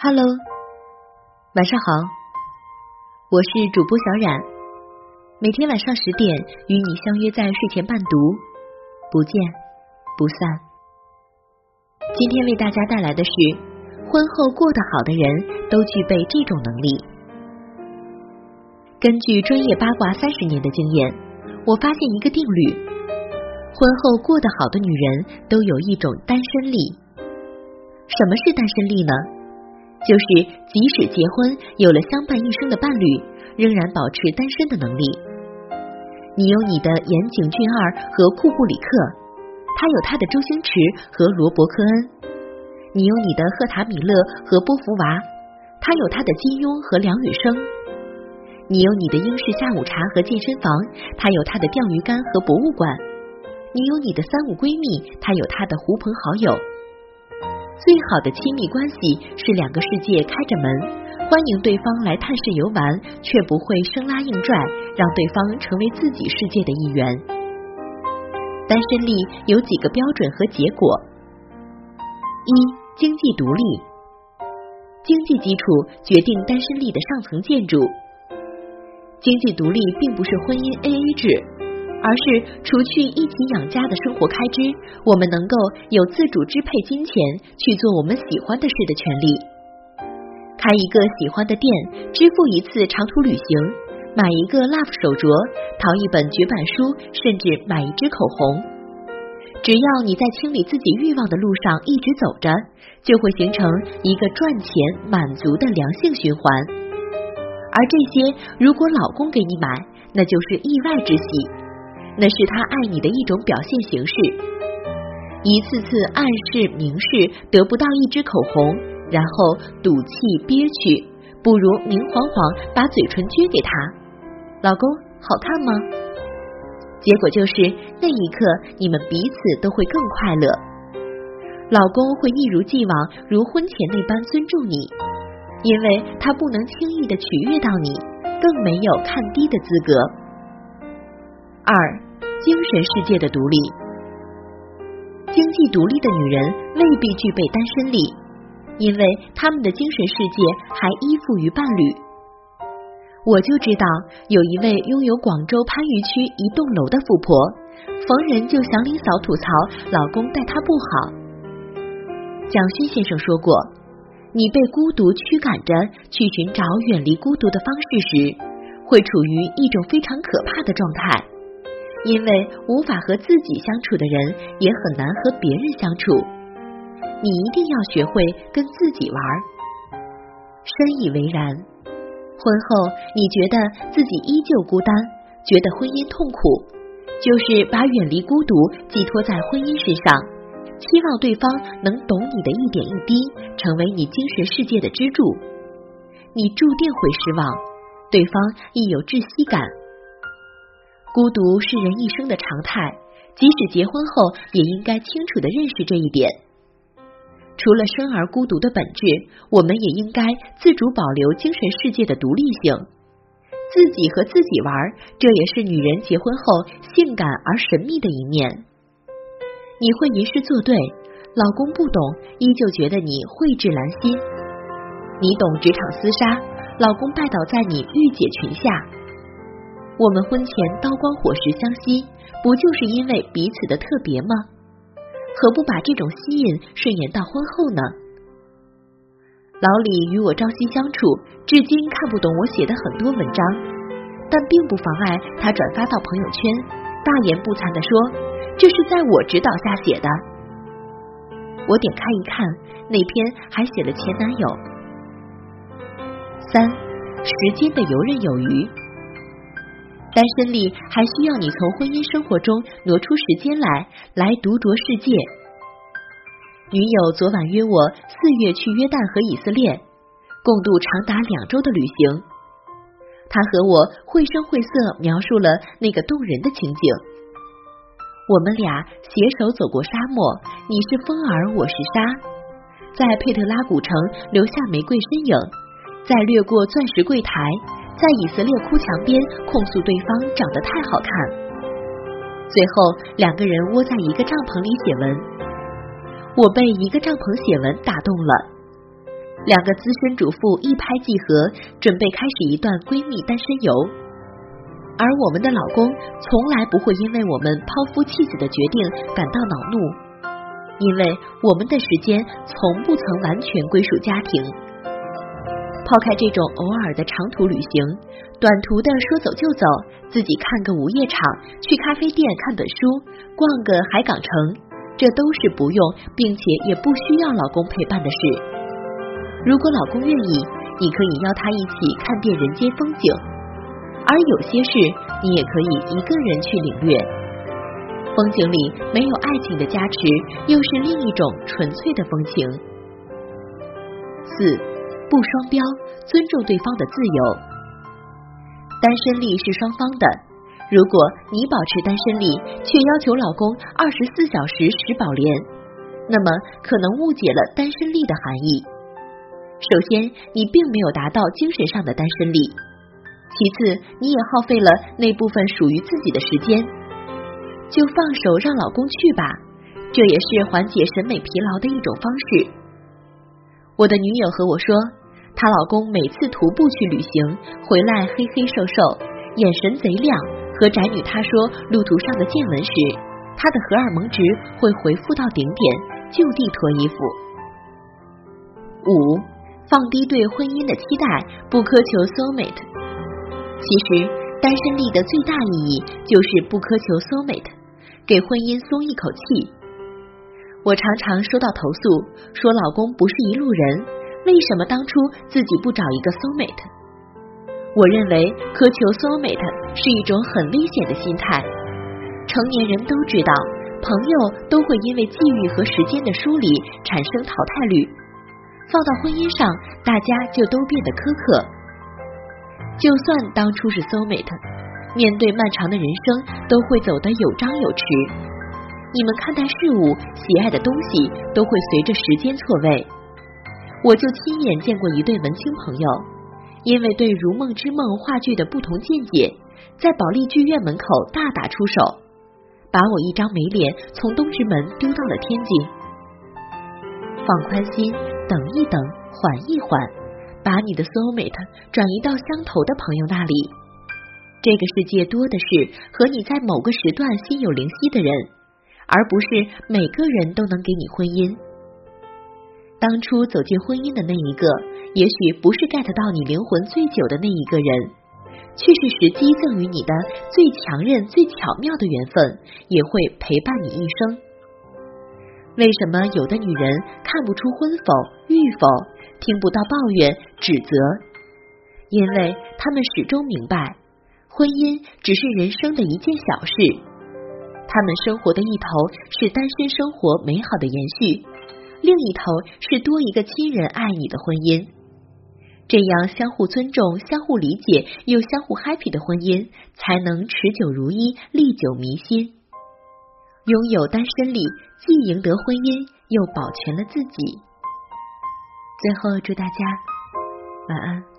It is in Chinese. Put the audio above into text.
Hello，晚上好，我是主播小冉，每天晚上十点与你相约在睡前伴读，不见不散。今天为大家带来的是，婚后过得好的人都具备这种能力。根据专业八卦三十年的经验，我发现一个定律：婚后过得好的女人都有一种单身力。什么是单身力呢？就是即使结婚有了相伴一生的伴侣，仍然保持单身的能力。你有你的岩井俊二和库布里克，他有他的周星驰和罗伯科恩；你有你的赫塔米勒和波伏娃，他有他的金庸和梁羽生；你有你的英式下午茶和健身房，他有他的钓鱼竿和博物馆；你有你的三五闺蜜，他有他的狐朋好友。最好的亲密关系是两个世界开着门，欢迎对方来探视游玩，却不会生拉硬拽，让对方成为自己世界的一员。单身力有几个标准和结果：一、经济独立，经济基础决定单身力的上层建筑。经济独立并不是婚姻 AA 制。而是除去一起养家的生活开支，我们能够有自主支配金钱去做我们喜欢的事的权利。开一个喜欢的店，支付一次长途旅行，买一个 Love 手镯，淘一本绝版书，甚至买一支口红。只要你在清理自己欲望的路上一直走着，就会形成一个赚钱满足的良性循环。而这些，如果老公给你买，那就是意外之喜。那是他爱你的一种表现形式，一次次暗示明示得不到一支口红，然后赌气憋屈，不如明晃晃把嘴唇撅给他。老公，好看吗？结果就是那一刻，你们彼此都会更快乐。老公会一如既往，如婚前那般尊重你，因为他不能轻易的取悦到你，更没有看低的资格。二。精神世界的独立，经济独立的女人未必具备单身力，因为她们的精神世界还依附于伴侣。我就知道有一位拥有广州番禺区一栋楼的富婆，逢人就祥林嫂吐槽老公待她不好。蒋勋先生说过，你被孤独驱赶着去寻找远离孤独的方式时，会处于一种非常可怕的状态。因为无法和自己相处的人，也很难和别人相处。你一定要学会跟自己玩。深以为然。婚后你觉得自己依旧孤单，觉得婚姻痛苦，就是把远离孤独寄托在婚姻身上，期望对方能懂你的一点一滴，成为你精神世界的支柱。你注定会失望，对方亦有窒息感。孤独是人一生的常态，即使结婚后，也应该清楚的认识这一点。除了生而孤独的本质，我们也应该自主保留精神世界的独立性，自己和自己玩，这也是女人结婚后性感而神秘的一面。你会吟诗作对，老公不懂，依旧觉得你蕙质兰心；你懂职场厮杀，老公拜倒在你御姐裙下。我们婚前刀光火石相吸，不就是因为彼此的特别吗？何不把这种吸引顺延到婚后呢？老李与我朝夕相处，至今看不懂我写的很多文章，但并不妨碍他转发到朋友圈，大言不惭的说这是在我指导下写的。我点开一看，那篇还写了前男友。三，时间的游刃有余。单身力还需要你从婚姻生活中挪出时间来，来独酌世界。女友昨晚约我四月去约旦和以色列，共度长达两周的旅行。他和我绘声绘色描述了那个动人的情景。我们俩携手走过沙漠，你是风儿，我是沙，在佩特拉古城留下玫瑰身影，在掠过钻石柜台。在以色列哭墙边控诉对方长得太好看，最后两个人窝在一个帐篷里写文。我被一个帐篷写文打动了。两个资深主妇一拍即合，准备开始一段闺蜜单身游。而我们的老公从来不会因为我们抛夫弃子的决定感到恼怒，因为我们的时间从不曾完全归属家庭。抛开这种偶尔的长途旅行，短途的说走就走，自己看个午夜场，去咖啡店看本书，逛个海港城，这都是不用并且也不需要老公陪伴的事。如果老公愿意，你可以邀他一起看遍人间风景。而有些事，你也可以一个人去领略。风景里没有爱情的加持，又是另一种纯粹的风情。四，不双标，尊重对方的自由。单身力是双方的，如果你保持单身力，却要求老公二十四小时食饱连，那么可能误解了单身力的含义。首先，你并没有达到精神上的单身力。其次，你也耗费了那部分属于自己的时间，就放手让老公去吧，这也是缓解审美疲劳的一种方式。我的女友和我说，她老公每次徒步去旅行回来黑黑瘦瘦，眼神贼亮，和宅女她说路途上的见闻时，她的荷尔蒙值会回复到顶点，就地脱衣服。五，放低对婚姻的期待，不苛求 soul mate。其实，单身力的最大意义就是不苛求 soul mate，给婚姻松一口气。我常常收到投诉，说老公不是一路人，为什么当初自己不找一个 soul mate？我认为苛求 soul mate 是一种很危险的心态。成年人都知道，朋友都会因为际遇和时间的梳理产生淘汰率，放到婚姻上，大家就都变得苛刻。就算当初是 soul mate，面对漫长的人生，都会走得有张有弛。你们看待事物、喜爱的东西，都会随着时间错位。我就亲眼见过一对文青朋友，因为对《如梦之梦》话剧的不同见解，在保利剧院门口大打出手，把我一张美脸从东直门丢到了天津。放宽心，等一等，缓一缓。把你的 soul mate 转移到相投的朋友那里。这个世界多的是和你在某个时段心有灵犀的人，而不是每个人都能给你婚姻。当初走进婚姻的那一个，也许不是 get 到你灵魂最久的那一个人，却是时机赠予你的最强韧、最巧妙的缘分，也会陪伴你一生。为什么有的女人看不出婚否、育否？听不到抱怨、指责，因为他们始终明白，婚姻只是人生的一件小事。他们生活的一头是单身生活美好的延续，另一头是多一个亲人爱你的婚姻。这样相互尊重、相互理解又相互 happy 的婚姻，才能持久如一、历久弥新。拥有单身力，既赢得婚姻，又保全了自己。最后，祝大家晚安。